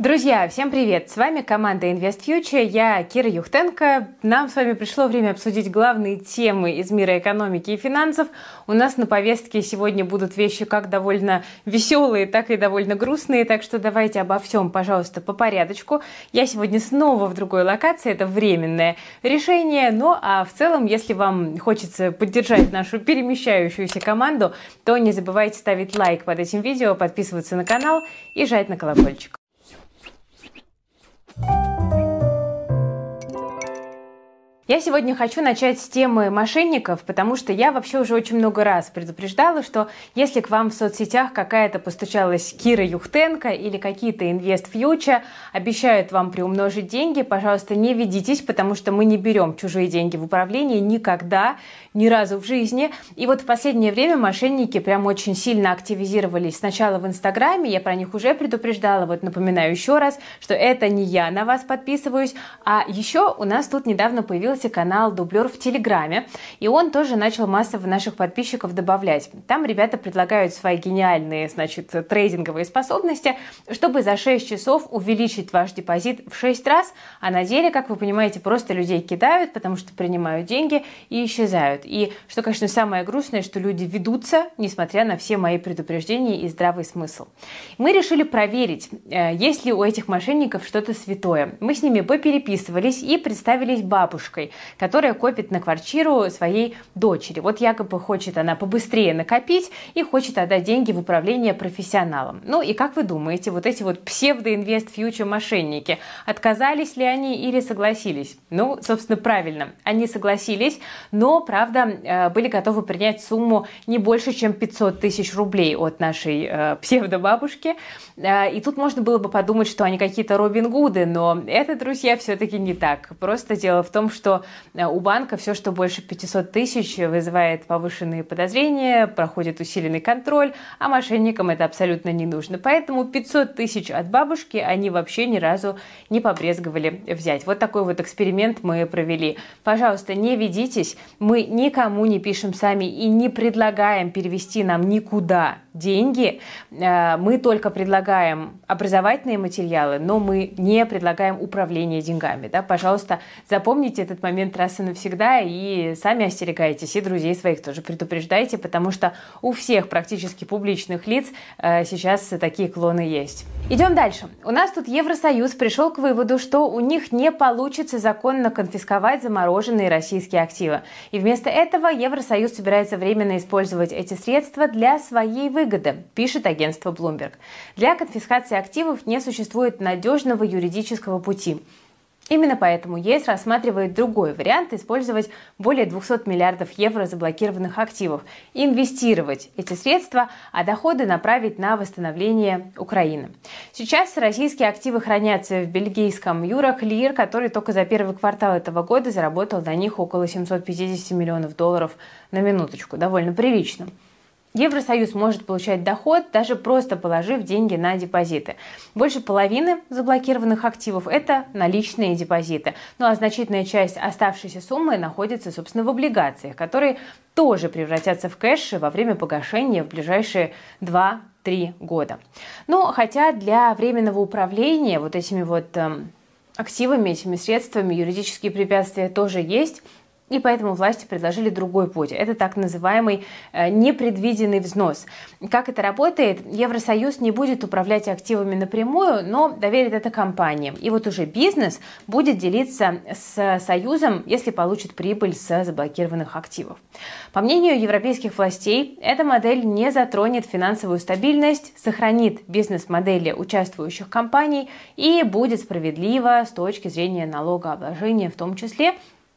Друзья, всем привет! С вами команда Invest Future, я Кира Юхтенко. Нам с вами пришло время обсудить главные темы из мира экономики и финансов. У нас на повестке сегодня будут вещи как довольно веселые, так и довольно грустные, так что давайте обо всем, пожалуйста, по порядочку. Я сегодня снова в другой локации, это временное решение, ну а в целом, если вам хочется поддержать нашу перемещающуюся команду, то не забывайте ставить лайк под этим видео, подписываться на канал и жать на колокольчик. thank you Я сегодня хочу начать с темы мошенников, потому что я вообще уже очень много раз предупреждала, что если к вам в соцсетях какая-то постучалась Кира Юхтенко или какие-то Future, обещают вам приумножить деньги, пожалуйста, не ведитесь, потому что мы не берем чужие деньги в управлении никогда, ни разу в жизни. И вот в последнее время мошенники прям очень сильно активизировались. Сначала в Инстаграме, я про них уже предупреждала, вот напоминаю еще раз, что это не я на вас подписываюсь, а еще у нас тут недавно появилась появился канал Дублер в Телеграме, и он тоже начал массово наших подписчиков добавлять. Там ребята предлагают свои гениальные, значит, трейдинговые способности, чтобы за 6 часов увеличить ваш депозит в 6 раз, а на деле, как вы понимаете, просто людей кидают, потому что принимают деньги и исчезают. И что, конечно, самое грустное, что люди ведутся, несмотря на все мои предупреждения и здравый смысл. Мы решили проверить, э, есть ли у этих мошенников что-то святое. Мы с ними попереписывались и представились бабушкой которая копит на квартиру своей дочери. Вот якобы хочет она побыстрее накопить и хочет отдать деньги в управление профессионалам. Ну и как вы думаете, вот эти вот псевдоинвест-фьючер мошенники, отказались ли они или согласились? Ну, собственно, правильно, они согласились, но, правда, э, были готовы принять сумму не больше, чем 500 тысяч рублей от нашей э, псевдобабушки. Э, и тут можно было бы подумать, что они какие-то Робин Гуды, но это, друзья, все-таки не так. Просто дело в том, что Э, у банка все, что больше 500 тысяч, вызывает повышенные подозрения, проходит усиленный контроль, а мошенникам это абсолютно не нужно. Поэтому 500 тысяч от бабушки они вообще ни разу не побрезговали взять. Вот такой вот эксперимент мы провели. Пожалуйста, не ведитесь, мы никому не пишем сами и не предлагаем перевести нам никуда деньги. Э, мы только предлагаем образовательные материалы, но мы не предлагаем управление деньгами. Да? Пожалуйста, запомните этот момент раз и навсегда и сами остерегайтесь, и друзей своих тоже предупреждайте, потому что у всех практически публичных лиц э, сейчас такие клоны есть. Идем дальше. У нас тут Евросоюз пришел к выводу, что у них не получится законно конфисковать замороженные российские активы. И вместо этого Евросоюз собирается временно использовать эти средства для своей выгоды, пишет агентство Bloomberg. Для конфискации активов не существует надежного юридического пути. Именно поэтому ЕС рассматривает другой вариант использовать более 200 миллиардов евро заблокированных активов, инвестировать эти средства, а доходы направить на восстановление Украины. Сейчас российские активы хранятся в бельгийском Юроклир, который только за первый квартал этого года заработал на них около 750 миллионов долларов на минуточку. Довольно прилично. Евросоюз может получать доход, даже просто положив деньги на депозиты. Больше половины заблокированных активов – это наличные депозиты. Ну а значительная часть оставшейся суммы находится, собственно, в облигациях, которые тоже превратятся в кэш во время погашения в ближайшие 2-3 года. Но хотя для временного управления вот этими вот э, активами, этими средствами юридические препятствия тоже есть – и поэтому власти предложили другой путь. Это так называемый э, непредвиденный взнос. Как это работает? Евросоюз не будет управлять активами напрямую, но доверит это компаниям. И вот уже бизнес будет делиться с Союзом, если получит прибыль с заблокированных активов. По мнению европейских властей, эта модель не затронет финансовую стабильность, сохранит бизнес-модели участвующих компаний и будет справедлива с точки зрения налогообложения в том числе,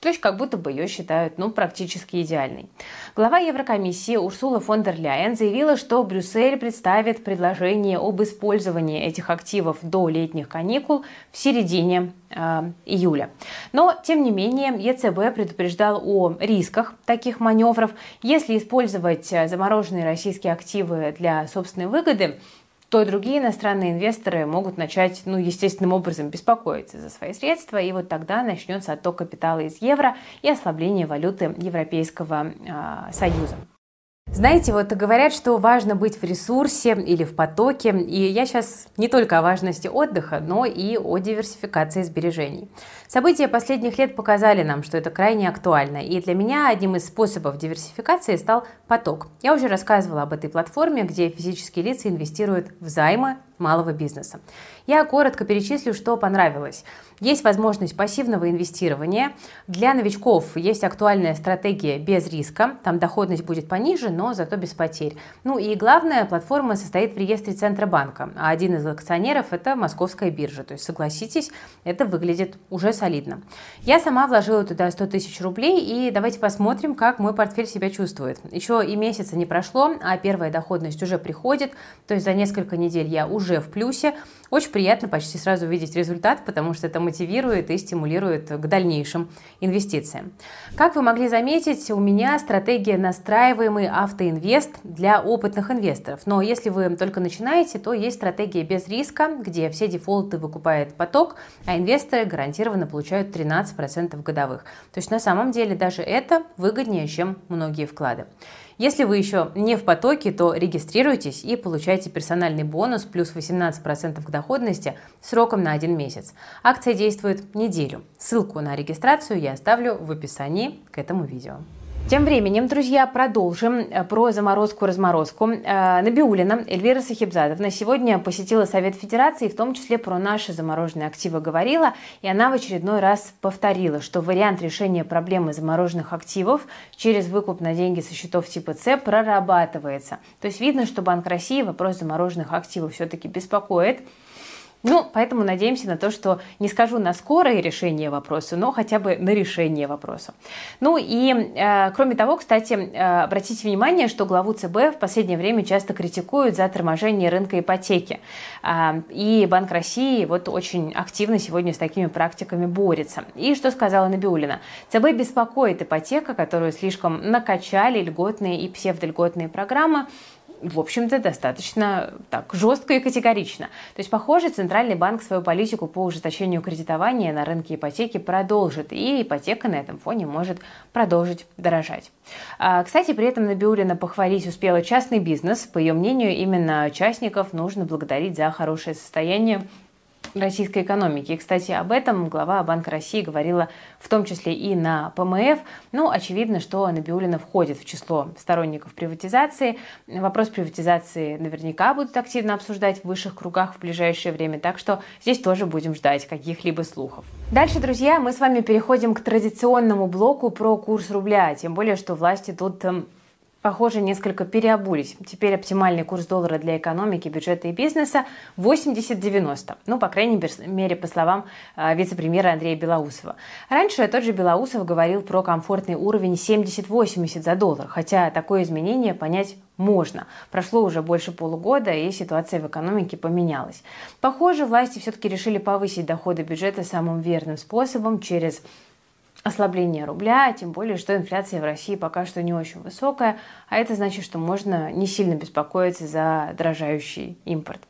то есть как будто бы ее считают ну, практически идеальной. Глава Еврокомиссии Урсула фон дер Ляйен заявила, что Брюссель представит предложение об использовании этих активов до летних каникул в середине э, июля. Но, тем не менее, ЕЦБ предупреждал о рисках таких маневров. Если использовать замороженные российские активы для собственной выгоды, то и другие иностранные инвесторы могут начать, ну, естественным образом беспокоиться за свои средства, и вот тогда начнется отток капитала из евро и ослабление валюты Европейского э, Союза. Знаете, вот говорят, что важно быть в ресурсе или в потоке, и я сейчас не только о важности отдыха, но и о диверсификации сбережений. События последних лет показали нам, что это крайне актуально, и для меня одним из способов диверсификации стал поток. Я уже рассказывала об этой платформе, где физические лица инвестируют в займы малого бизнеса. Я коротко перечислю, что понравилось. Есть возможность пассивного инвестирования. Для новичков есть актуальная стратегия без риска. Там доходность будет пониже, но зато без потерь. Ну и главное, платформа состоит в реестре Центробанка, а один из акционеров – это Московская биржа. То есть, согласитесь, это выглядит уже солидно. Я сама вложила туда 100 тысяч рублей, и давайте посмотрим, как мой портфель себя чувствует. Еще и месяца не прошло, а первая доходность уже приходит. То есть за несколько недель я уже в плюсе. Очень приятно почти сразу видеть результат, потому что это мотивирует и стимулирует к дальнейшим инвестициям. Как вы могли заметить, у меня стратегия настраиваемый автоинвест для опытных инвесторов. Но если вы только начинаете, то есть стратегия без риска, где все дефолты выкупает поток, а инвесторы гарантированно получают 13% годовых. То есть на самом деле даже это выгоднее, чем многие вклады. Если вы еще не в потоке, то регистрируйтесь и получайте персональный бонус плюс 18% к доходности сроком на один месяц. Акция действует неделю. Ссылку на регистрацию я оставлю в описании к этому видео. Тем временем, друзья, продолжим э, про заморозку-разморозку. Э, Набиулина Эльвира Сахибзадовна сегодня посетила Совет Федерации, в том числе про наши замороженные активы говорила, и она в очередной раз повторила, что вариант решения проблемы замороженных активов через выкуп на деньги со счетов типа С прорабатывается. То есть видно, что Банк России вопрос замороженных активов все-таки беспокоит. Ну, поэтому надеемся на то, что не скажу на скорое решение вопроса, но хотя бы на решение вопроса. Ну и э, кроме того, кстати, э, обратите внимание, что главу ЦБ в последнее время часто критикуют за торможение рынка ипотеки. Э, и Банк России вот очень активно сегодня с такими практиками борется. И что сказала Набиулина? ЦБ беспокоит ипотека, которую слишком накачали льготные и псевдольготные программы, в общем-то, достаточно так жестко и категорично. То есть, похоже, Центральный банк свою политику по ужесточению кредитования на рынке ипотеки продолжит, и ипотека на этом фоне может продолжить дорожать. А, кстати, при этом Набиулина похвалить успела частный бизнес. По ее мнению, именно частников нужно благодарить за хорошее состояние российской экономики. И, кстати, об этом глава Банка России говорила в том числе и на ПМФ. Ну, очевидно, что Набиулина входит в число сторонников приватизации. Вопрос приватизации наверняка будут активно обсуждать в высших кругах в ближайшее время, так что здесь тоже будем ждать каких-либо слухов. Дальше, друзья, мы с вами переходим к традиционному блоку про курс рубля, тем более, что власти тут эм, похоже, несколько переобулись. Теперь оптимальный курс доллара для экономики, бюджета и бизнеса 80-90. Ну, по крайней мере, по словам э, вице-премьера Андрея Белоусова. Раньше тот же Белоусов говорил про комфортный уровень 70-80 за доллар, хотя такое изменение понять можно. Прошло уже больше полугода, и ситуация в экономике поменялась. Похоже, власти все-таки решили повысить доходы бюджета самым верным способом через ослабление рубля, тем более, что инфляция в России пока что не очень высокая, а это значит, что можно не сильно беспокоиться за дорожающий импорт.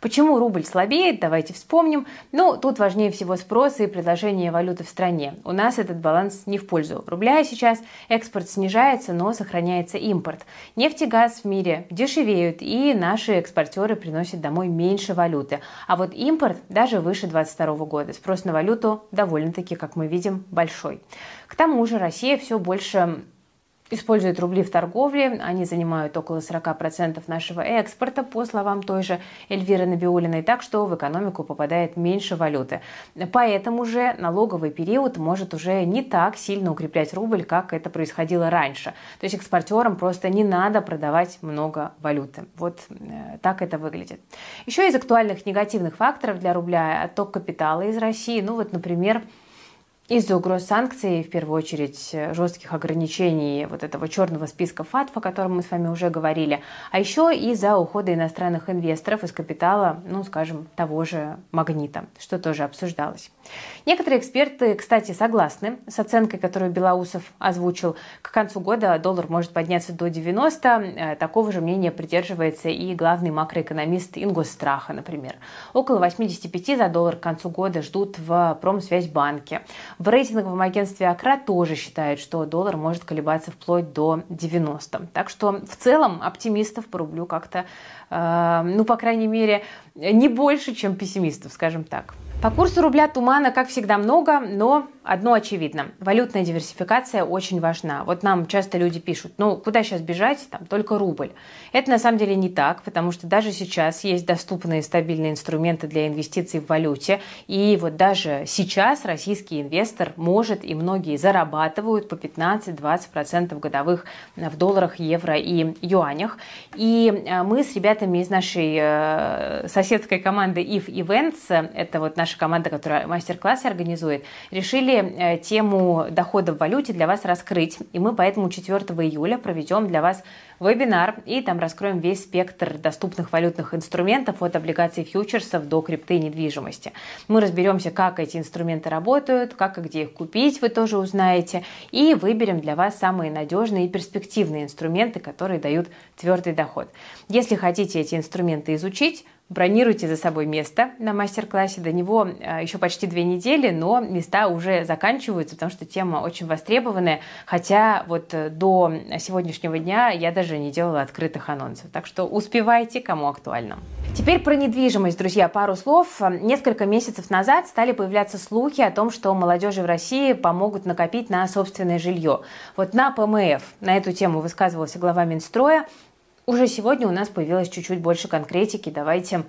Почему рубль слабеет, давайте вспомним. Ну, тут важнее всего спрос и предложение валюты в стране. У нас этот баланс не в пользу рубля сейчас. Экспорт снижается, но сохраняется импорт. Нефть и газ в мире дешевеют, и наши экспортеры приносят домой меньше валюты. А вот импорт даже выше 2022 года. Спрос на валюту довольно-таки, как мы видим, большой. К тому же Россия все больше используют рубли в торговле. Они занимают около 40% нашего экспорта, по словам той же Эльвиры Набиулиной, так что в экономику попадает меньше валюты. Поэтому же налоговый период может уже не так сильно укреплять рубль, как это происходило раньше. То есть экспортерам просто не надо продавать много валюты. Вот э, так это выглядит. Еще из актуальных негативных факторов для рубля отток капитала из России. Ну вот, например, из-за угроз санкций, в первую очередь жестких ограничений вот этого черного списка ФАТФ, о котором мы с вами уже говорили, а еще из-за ухода иностранных инвесторов из капитала, ну, скажем, того же «Магнита», что тоже обсуждалось. Некоторые эксперты, кстати, согласны с оценкой, которую Белоусов озвучил. К концу года доллар может подняться до 90. Э, такого же мнения придерживается и главный макроэкономист Ингосстраха, например. Около 85 за доллар к концу года ждут в Промсвязьбанке. В рейтинговом агентстве Акра тоже считают, что доллар может колебаться вплоть до 90. Так что в целом оптимистов по рублю как-то, э, ну, по крайней мере, не больше, чем пессимистов, скажем так. По курсу рубля тумана, как всегда, много, но одно очевидно. Валютная диверсификация очень важна. Вот нам часто люди пишут, ну, куда сейчас бежать, там только рубль. Это на самом деле не так, потому что даже сейчас есть доступные стабильные инструменты для инвестиций в валюте. И вот даже сейчас российский инвестор может и многие зарабатывают по 15-20% годовых в долларах, евро и юанях. И э, мы с ребятами из нашей э, соседской команды IF Events, это вот наш наша команда, которая мастер-классы организует, решили э, тему дохода в валюте для вас раскрыть. И мы поэтому 4 июля проведем для вас вебинар и там раскроем весь спектр доступных валютных инструментов от облигаций фьючерсов до крипты и недвижимости. Мы разберемся, как эти инструменты работают, как и где их купить, вы тоже узнаете, и выберем для вас самые надежные и перспективные инструменты, которые дают твердый доход. Если хотите эти инструменты изучить, Бронируйте за собой место на мастер-классе. До него а, еще почти две недели, но места уже заканчиваются, потому что тема очень востребованная. Хотя вот э, до сегодняшнего дня я даже не делала открытых анонсов. Так что успевайте, кому актуально. Теперь про недвижимость, друзья, пару слов. Несколько месяцев назад стали появляться слухи о том, что молодежи в России помогут накопить на собственное жилье. Вот на ПМФ на эту тему высказывался глава Минстроя. Уже сегодня у нас появилось чуть-чуть больше конкретики. Давайте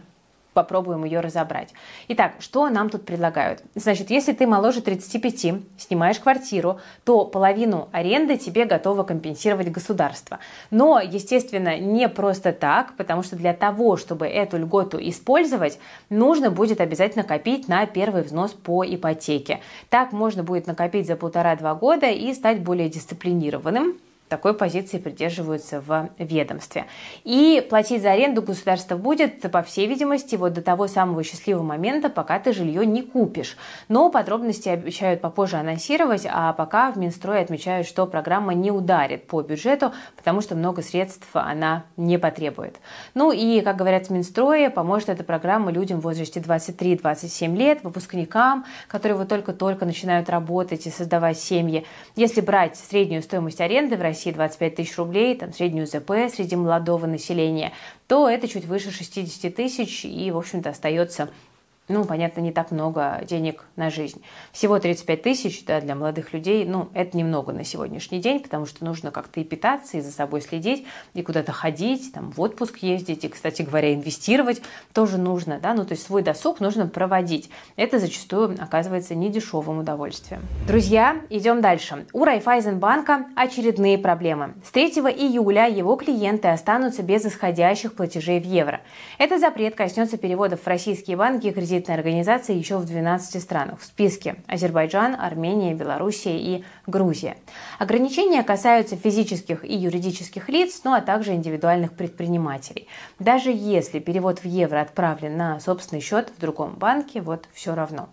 попробуем ее разобрать. Итак, что нам тут предлагают? Значит, если ты моложе 35, снимаешь квартиру, то половину аренды тебе готово компенсировать государство. Но, естественно, не просто так, потому что для того, чтобы эту льготу использовать, нужно будет обязательно копить на первый взнос по ипотеке. Так можно будет накопить за полтора-два года и стать более дисциплинированным такой позиции придерживаются в ведомстве. И платить за аренду государство будет, по всей видимости, вот до того самого счастливого момента, пока ты жилье не купишь. Но подробности обещают попозже анонсировать, а пока в Минстрое отмечают, что программа не ударит по бюджету, потому что много средств она не потребует. Ну и, как говорят в Минстрое, поможет эта программа людям в возрасте 23-27 лет, выпускникам, которые вот только-только начинают работать и создавать семьи. Если брать среднюю стоимость аренды в России, России 25 тысяч рублей, там среднюю ЗП среди молодого населения, то это чуть выше 60 тысяч и, в общем-то, остается ну, понятно, не так много денег на жизнь. Всего 35 тысяч да, для молодых людей, ну, это немного на сегодняшний день, потому что нужно как-то и питаться, и за собой следить, и куда-то ходить, там, в отпуск ездить, и, кстати говоря, инвестировать тоже нужно, да, ну, то есть свой досуг нужно проводить. Это зачастую оказывается недешевым удовольствием. Друзья, идем дальше. У Райфайзенбанка очередные проблемы. С 3 июля его клиенты останутся без исходящих платежей в евро. Этот запрет коснется переводов в российские банки и кредит кредитной организации еще в 12 странах. В списке Азербайджан, Армения, Белоруссия и Грузия. Ограничения касаются физических и юридических лиц, ну а также индивидуальных предпринимателей. Даже если перевод в евро отправлен на собственный счет в другом банке, вот все равно.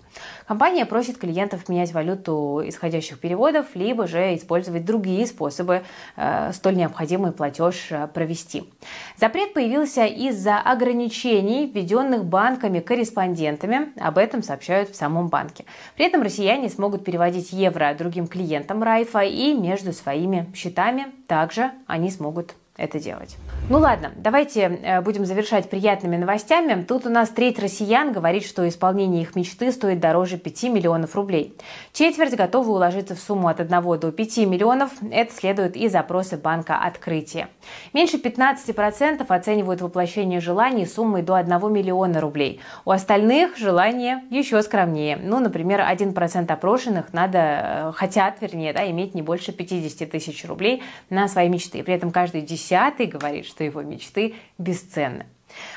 Компания просит клиентов менять валюту исходящих переводов, либо же использовать другие способы э, столь необходимый платеж э, провести. Запрет появился из-за ограничений, введенных банками корреспондентов клиентами. Об этом сообщают в самом банке. При этом россияне смогут переводить евро другим клиентам Райфа и между своими счетами также они смогут это делать. Ну ладно, давайте э, будем завершать приятными новостями. Тут у нас треть россиян говорит, что исполнение их мечты стоит дороже 5 миллионов рублей. Четверть готовы уложиться в сумму от 1 до 5 миллионов. Это следует из опроса банка «Открытие». Меньше 15% оценивают воплощение желаний суммой до 1 миллиона рублей. У остальных желания еще скромнее. Ну, например, 1% опрошенных надо, э, хотят, вернее, да, иметь не больше 50 тысяч рублей на свои мечты. При этом каждый десятый десятый говорит, что его мечты бесценны.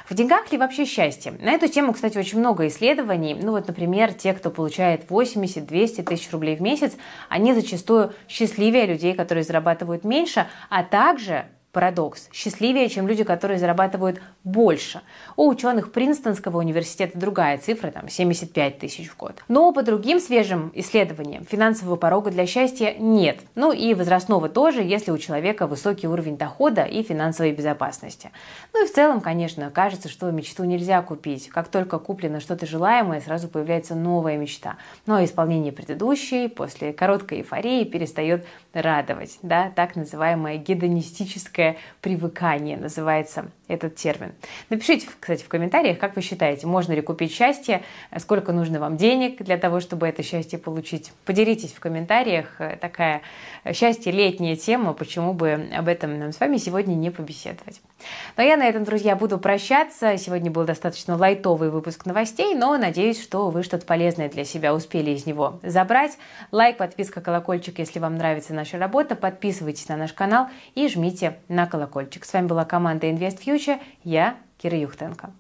В деньгах ли вообще счастье? На эту тему, кстати, очень много исследований. Ну вот, например, те, кто получает 80-200 тысяч рублей в месяц, они зачастую счастливее людей, которые зарабатывают меньше, а также Парадокс. Счастливее, чем люди, которые зарабатывают больше. У ученых Принстонского университета другая цифра, там 75 тысяч в год. Но по другим свежим исследованиям финансового порога для счастья нет. Ну и возрастного тоже, если у человека высокий уровень дохода и финансовой безопасности. Ну и в целом, конечно, кажется, что мечту нельзя купить. Как только куплено что-то желаемое, сразу появляется новая мечта. Но исполнение предыдущей после короткой эйфории перестает радовать. Да? Так называемая гедонистическая психологическое привыкание называется этот термин. Напишите, кстати, в комментариях, как вы считаете, можно ли купить счастье, сколько нужно вам денег для того, чтобы это счастье получить. Поделитесь в комментариях. Такая счастье летняя тема, почему бы об этом нам с вами сегодня не побеседовать. Но я на этом, друзья, буду прощаться. Сегодня был достаточно лайтовый выпуск новостей, но надеюсь, что вы что-то полезное для себя успели из него забрать. Лайк, подписка, колокольчик, если вам нравится наша работа. Подписывайтесь на наш канал и жмите на колокольчик. С вами была команда InvestFuture. Я Кира Юхтенко.